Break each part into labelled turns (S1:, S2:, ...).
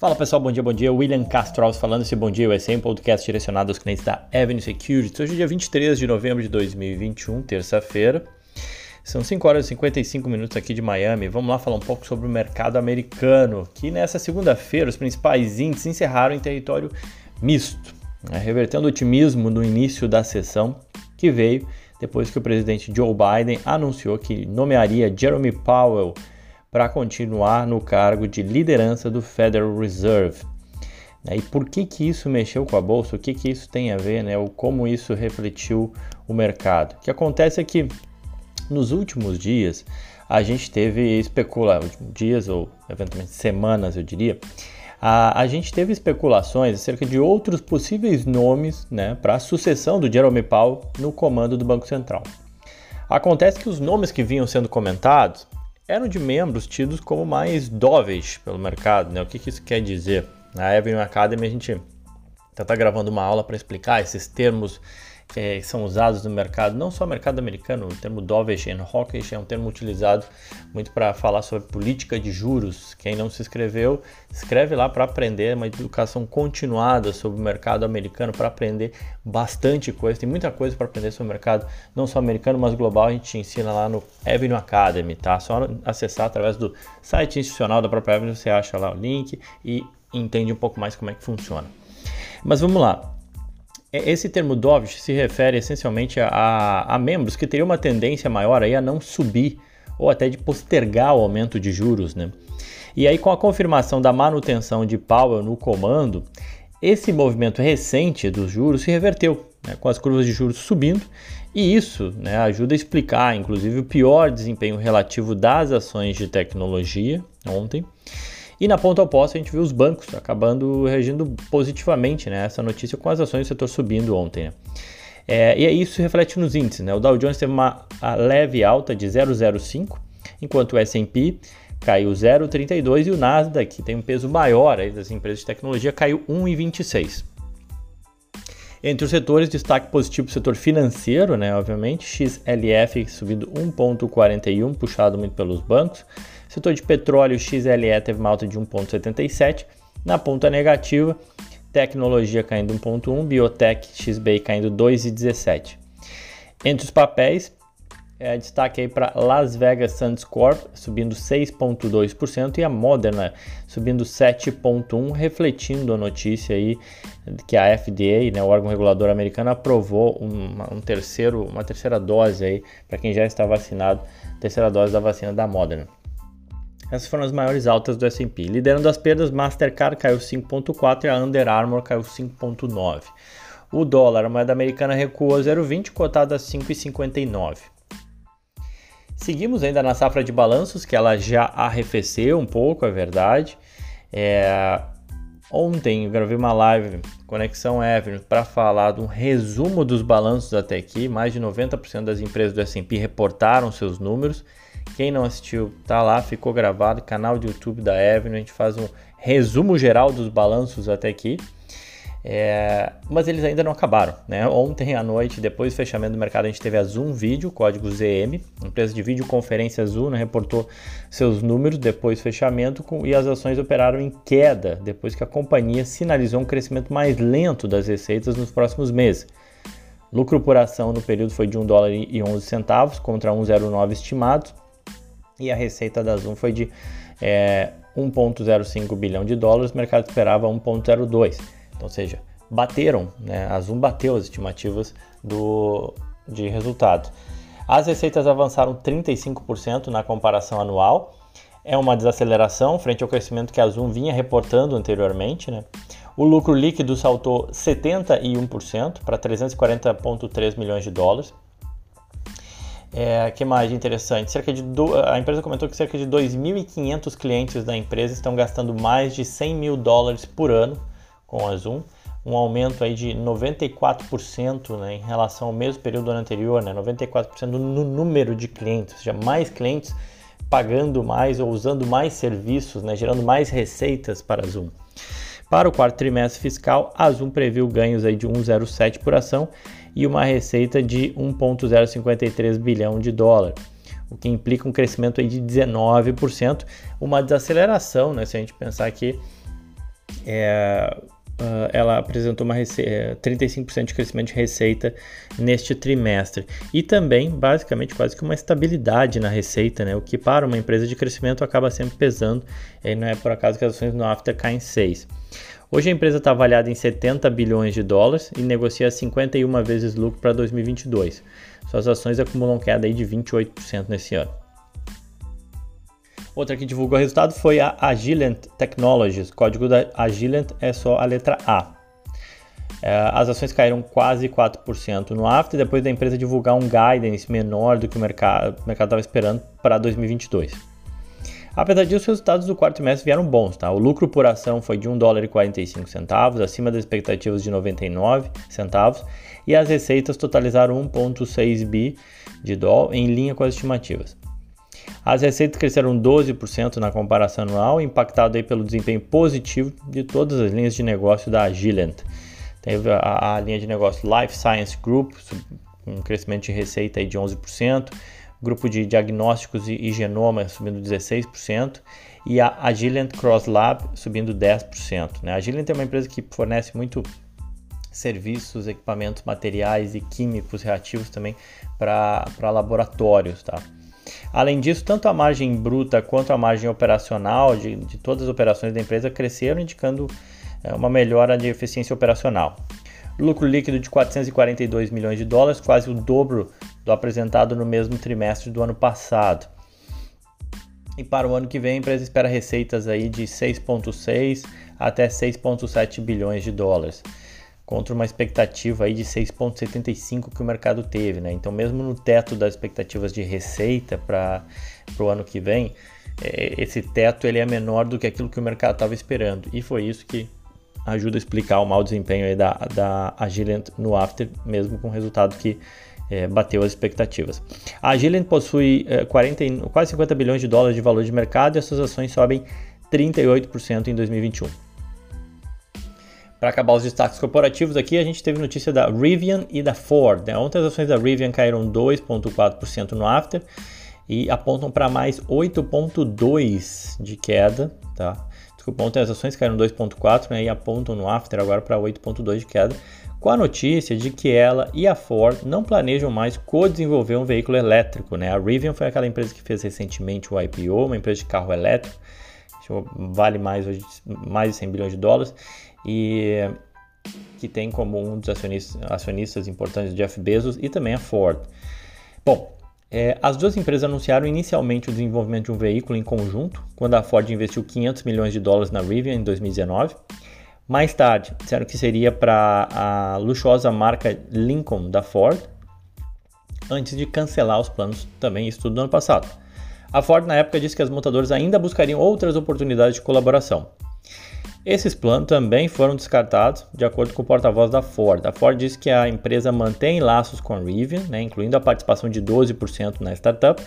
S1: Fala pessoal, bom dia, bom dia. William Castro falando esse Bom Dia USA, um podcast direcionado aos clientes da Avenue Securities. Hoje é dia 23 de novembro de 2021, terça-feira. São 5 horas e 55 minutos aqui de Miami. Vamos lá falar um pouco sobre o mercado americano, que nessa segunda-feira os principais índices encerraram em território misto, né, revertendo o otimismo no início da sessão que veio depois que o presidente Joe Biden anunciou que nomearia Jeremy Powell para continuar no cargo de liderança do Federal Reserve. Né, e por que, que isso mexeu com a bolsa? O que, que isso tem a ver? Né? Como isso refletiu o mercado? O que acontece é que nos últimos dias a gente teve especulações, dias ou eventualmente semanas, eu diria, a, a gente teve especulações acerca de outros possíveis nomes né, para a sucessão do Jerome Powell no comando do Banco Central. Acontece que os nomes que vinham sendo comentados eram de membros tidos como mais dóveis pelo mercado. Né? O que, que isso quer dizer? Na Avenue Academy a gente está gravando uma aula para explicar esses termos que são usados no mercado, não só mercado americano, o termo dovish and hawkish é um termo utilizado muito para falar sobre política de juros. Quem não se inscreveu, escreve lá para aprender uma educação continuada sobre o mercado americano, para aprender bastante coisa. Tem muita coisa para aprender sobre o mercado, não só americano, mas global. A gente ensina lá no Avenue Academy, tá? Só acessar através do site institucional da própria Avenue, você acha lá o link e entende um pouco mais como é que funciona. Mas vamos lá. É, esse termo dovish se refere essencialmente a, a, membros que teriam uma tendência maior aí a não subir ou até de postergar o aumento de juros, né? E aí com a confirmação da manutenção de Powell no comando, esse movimento recente dos juros se reverteu, né, com as curvas de juros subindo, e isso né, ajuda a explicar, inclusive, o pior desempenho relativo das ações de tecnologia ontem e na ponta oposta, a gente viu os bancos acabando reagindo positivamente né, essa notícia com as ações do setor subindo ontem. Né? É, e isso reflete nos índices. Né? O Dow Jones teve uma leve alta de 0,05, enquanto o S&P caiu 0,32 e o Nasdaq, que tem um peso maior aí das empresas de tecnologia, caiu 1,26. Entre os setores, destaque positivo para o setor financeiro, né, obviamente, XLF subindo 1,41, puxado muito pelos bancos. Setor de petróleo, XLE teve uma alta de 1,77. Na ponta negativa, tecnologia caindo 1,1, biotech, XBI caindo 2,17. Entre os papéis, é, destaque aí para Las Vegas Sands Corp subindo 6,2% e a Moderna subindo 7,1%, refletindo a notícia aí que a FDA, né, o órgão regulador americano, aprovou uma, um terceiro, uma terceira dose aí para quem já está vacinado, terceira dose da vacina da Moderna. Essas foram as maiores altas do S&P. Liderando as perdas, Mastercard caiu 5,4 e a Under Armour caiu 5,9. O dólar, a moeda americana recuou 0,20, cotada a 5,59. Seguimos ainda na safra de balanços, que ela já arrefeceu um pouco, é verdade. É... Ontem eu gravei uma live, Conexão Avenue, para falar de um resumo dos balanços até aqui. Mais de 90% das empresas do S&P reportaram seus números. Quem não assistiu, tá lá, ficou gravado, canal do YouTube da Avenue. A gente faz um resumo geral dos balanços até aqui. É, mas eles ainda não acabaram. Né? Ontem à noite, depois do fechamento do mercado, a gente teve a Zoom Video, código ZM, empresa de videoconferência Zoom, né? reportou seus números depois do fechamento com, e as ações operaram em queda depois que a companhia sinalizou um crescimento mais lento das receitas nos próximos meses. Lucro por ação no período foi de 1 dólar e 11 centavos contra 1,09 estimados e a receita da Zoom foi de é, 1,05 bilhão de dólares, o mercado esperava 1,02 então, ou seja, bateram, né? A Zoom bateu as estimativas do, de resultado. As receitas avançaram 35% na comparação anual. É uma desaceleração frente ao crescimento que a Zoom vinha reportando anteriormente. Né? O lucro líquido saltou 71% para 340,3 milhões de dólares. É, que mais interessante? Cerca de do... A empresa comentou que cerca de 2.500 clientes da empresa estão gastando mais de 100 mil dólares por ano com a Zoom, um aumento aí de 94% né, em relação ao mesmo período do ano anterior, né, 94% no número de clientes, ou seja, mais clientes pagando mais ou usando mais serviços, né, gerando mais receitas para a Zoom. Para o quarto trimestre fiscal, a Zoom previu ganhos aí de 1,07 por ação e uma receita de 1,053 bilhão de dólar, o que implica um crescimento de 19%, uma desaceleração, né, se a gente pensar que é, Uh, ela apresentou uma 35% é, de crescimento de receita neste trimestre e também basicamente quase que uma estabilidade na receita, né? o que para uma empresa de crescimento acaba sempre pesando, e não é por acaso que as ações no After caem 6. Hoje a empresa está avaliada em 70 bilhões de dólares e negocia 51 vezes lucro para 2022. Suas ações acumulam queda de 28% nesse ano. Outra que divulgou o resultado foi a Agilent Technologies. Código da Agilent é só a letra A. É, as ações caíram quase 4% no after, depois da empresa divulgar um guidance menor do que o mercado estava esperando para 2022. Apesar disso, os resultados do quarto trimestre vieram bons. Tá? O lucro por ação foi de 1 dólar e 45 centavos, acima das expectativas de 99 centavos, e as receitas totalizaram 1,6 bi de dólar, em linha com as estimativas. As receitas cresceram 12% na comparação anual, impactado aí pelo desempenho positivo de todas as linhas de negócio da Agilent. Teve a, a linha de negócio Life Science Group, um crescimento de receita aí de 11%, grupo de diagnósticos e, e genoma subindo 16%, e a Agilent Cross Lab subindo 10%. Né? A Agilent é uma empresa que fornece muito serviços, equipamentos, materiais e químicos reativos também para laboratórios. Tá? Além disso, tanto a margem bruta quanto a margem operacional de, de todas as operações da empresa cresceram, indicando é, uma melhora de eficiência operacional. Lucro líquido de 442 milhões de dólares, quase o dobro do apresentado no mesmo trimestre do ano passado. E para o ano que vem, a empresa espera receitas aí de 6,6 até 6,7 bilhões de dólares contra uma expectativa aí de 6,75 que o mercado teve, né? Então, mesmo no teto das expectativas de receita para o ano que vem, é, esse teto ele é menor do que aquilo que o mercado estava esperando. E foi isso que ajuda a explicar o mau desempenho da, da Agilent no after, mesmo com o resultado que é, bateu as expectativas. A Agilent possui é, 40, quase 50 bilhões de dólares de valor de mercado e as suas ações sobem 38% em 2021. Para acabar os destaques corporativos aqui, a gente teve notícia da Rivian e da Ford. Né? Ontem as ações da Rivian caíram 2,4% no after e apontam para mais 8,2% de queda. Tá? Desculpa, ontem as ações caíram 2,4% né? e apontam no after agora para 8,2% de queda, com a notícia de que ela e a Ford não planejam mais co-desenvolver um veículo elétrico. Né? A Rivian foi aquela empresa que fez recentemente o IPO, uma empresa de carro elétrico, vale mais, hoje, mais de 100 bilhões de dólares e que tem como um dos acionistas, acionistas importantes Jeff Bezos e também a Ford. Bom, é, as duas empresas anunciaram inicialmente o desenvolvimento de um veículo em conjunto, quando a Ford investiu 500 milhões de dólares na Rivian em 2019. Mais tarde, disseram que seria para a luxuosa marca Lincoln da Ford, antes de cancelar os planos também, isso tudo no ano passado. A Ford, na época, disse que as montadoras ainda buscariam outras oportunidades de colaboração. Esses planos também foram descartados, de acordo com o porta-voz da Ford. A Ford diz que a empresa mantém laços com a Rivian, né, incluindo a participação de 12% na startup.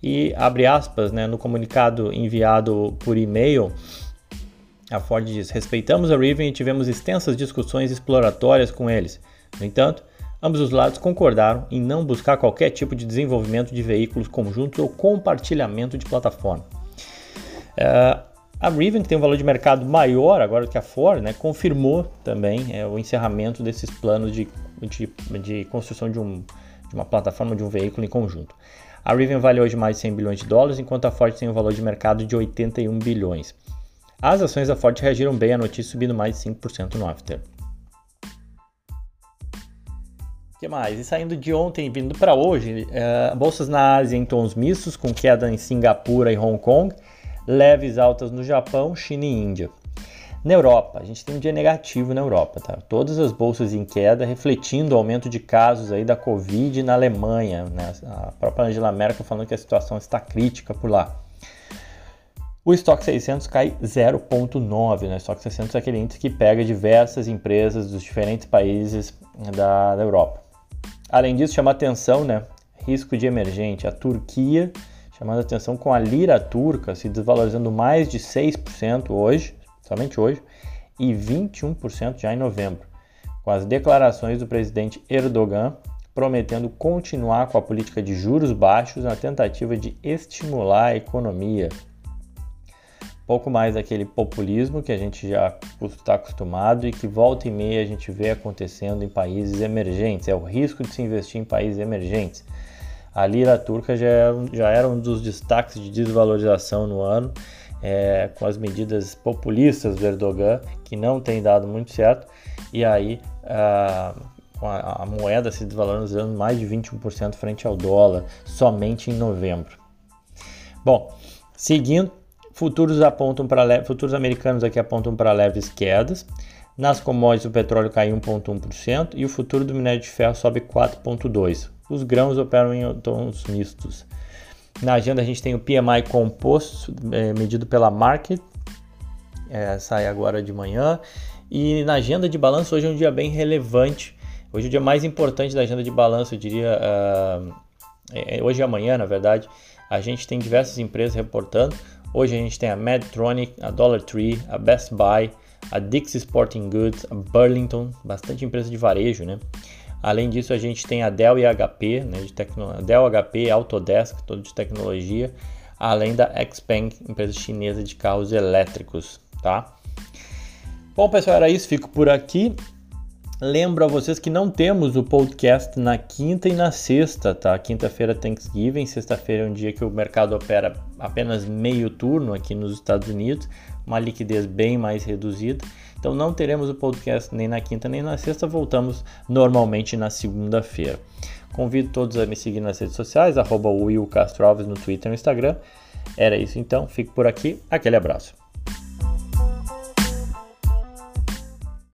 S1: E abre aspas, né, no comunicado enviado por e-mail, a Ford diz: respeitamos a Rivian e tivemos extensas discussões exploratórias com eles. No entanto, ambos os lados concordaram em não buscar qualquer tipo de desenvolvimento de veículos conjuntos ou compartilhamento de plataforma. Uh, a Rivian, que tem um valor de mercado maior agora que a Ford, né, confirmou também é, o encerramento desses planos de, de, de construção de, um, de uma plataforma de um veículo em conjunto. A Rivian vale hoje mais de 100 bilhões de dólares, enquanto a Ford tem um valor de mercado de 81 bilhões. As ações da Ford reagiram bem à notícia, subindo mais de 5% no after. O que mais? E saindo de ontem vindo para hoje, uh, bolsas na Ásia em tons mistos, com queda em Singapura e Hong Kong leves altas no Japão, China e Índia. Na Europa, a gente tem um dia negativo na Europa, tá? Todas as bolsas em queda, refletindo o aumento de casos aí da Covid na Alemanha, né? A própria Angela Merkel falando que a situação está crítica por lá. O estoque 600 cai 0,9, né? O estoque 600 é aquele índice que pega diversas empresas dos diferentes países da, da Europa. Além disso, chama atenção, né? Risco de emergente. A Turquia chamando atenção com a lira turca se desvalorizando mais de 6% hoje, somente hoje, e 21% já em novembro, com as declarações do presidente Erdogan prometendo continuar com a política de juros baixos na tentativa de estimular a economia. Pouco mais aquele populismo que a gente já está acostumado e que volta e meia a gente vê acontecendo em países emergentes. É o risco de se investir em países emergentes. A lira turca já era, é já era um dos destaques de desvalorização no ano, é, com as medidas populistas do Erdogan, que não tem dado muito certo, e aí a, a, a moeda se desvalorizando mais de 21% frente ao dólar, somente em novembro. Bom, seguindo, Futuros apontam para futuros americanos aqui apontam para leves quedas. Nas commodities o petróleo caiu 1.1% e o futuro do minério de ferro sobe 4.2. Os grãos operam em tons mistos. Na agenda a gente tem o PMI composto é, medido pela Market, é, sai agora de manhã. E na agenda de balanço hoje é um dia bem relevante. Hoje é o dia mais importante da agenda de balanço, eu diria. Uh, é, hoje e amanhã, na verdade, a gente tem diversas empresas reportando. Hoje a gente tem a Medtronic, a Dollar Tree, a Best Buy, a Dixie Sporting Goods, a Burlington, bastante empresa de varejo, né? Além disso, a gente tem a Dell e a HP, né, de tecno... Dell, HP, Autodesk, todo de tecnologia, além da Xpeng, empresa chinesa de carros elétricos, tá? Bom, pessoal, era isso, fico por aqui. Lembro a vocês que não temos o podcast na quinta e na sexta, tá? Quinta-feira Thanksgiving, sexta-feira é um dia que o mercado opera apenas meio turno aqui nos Estados Unidos, uma liquidez bem mais reduzida. Então não teremos o podcast nem na quinta nem na sexta, voltamos normalmente na segunda-feira. Convido todos a me seguir nas redes sociais, arroba Will Castro Alves no Twitter e no Instagram. Era isso então, fico por aqui, aquele abraço.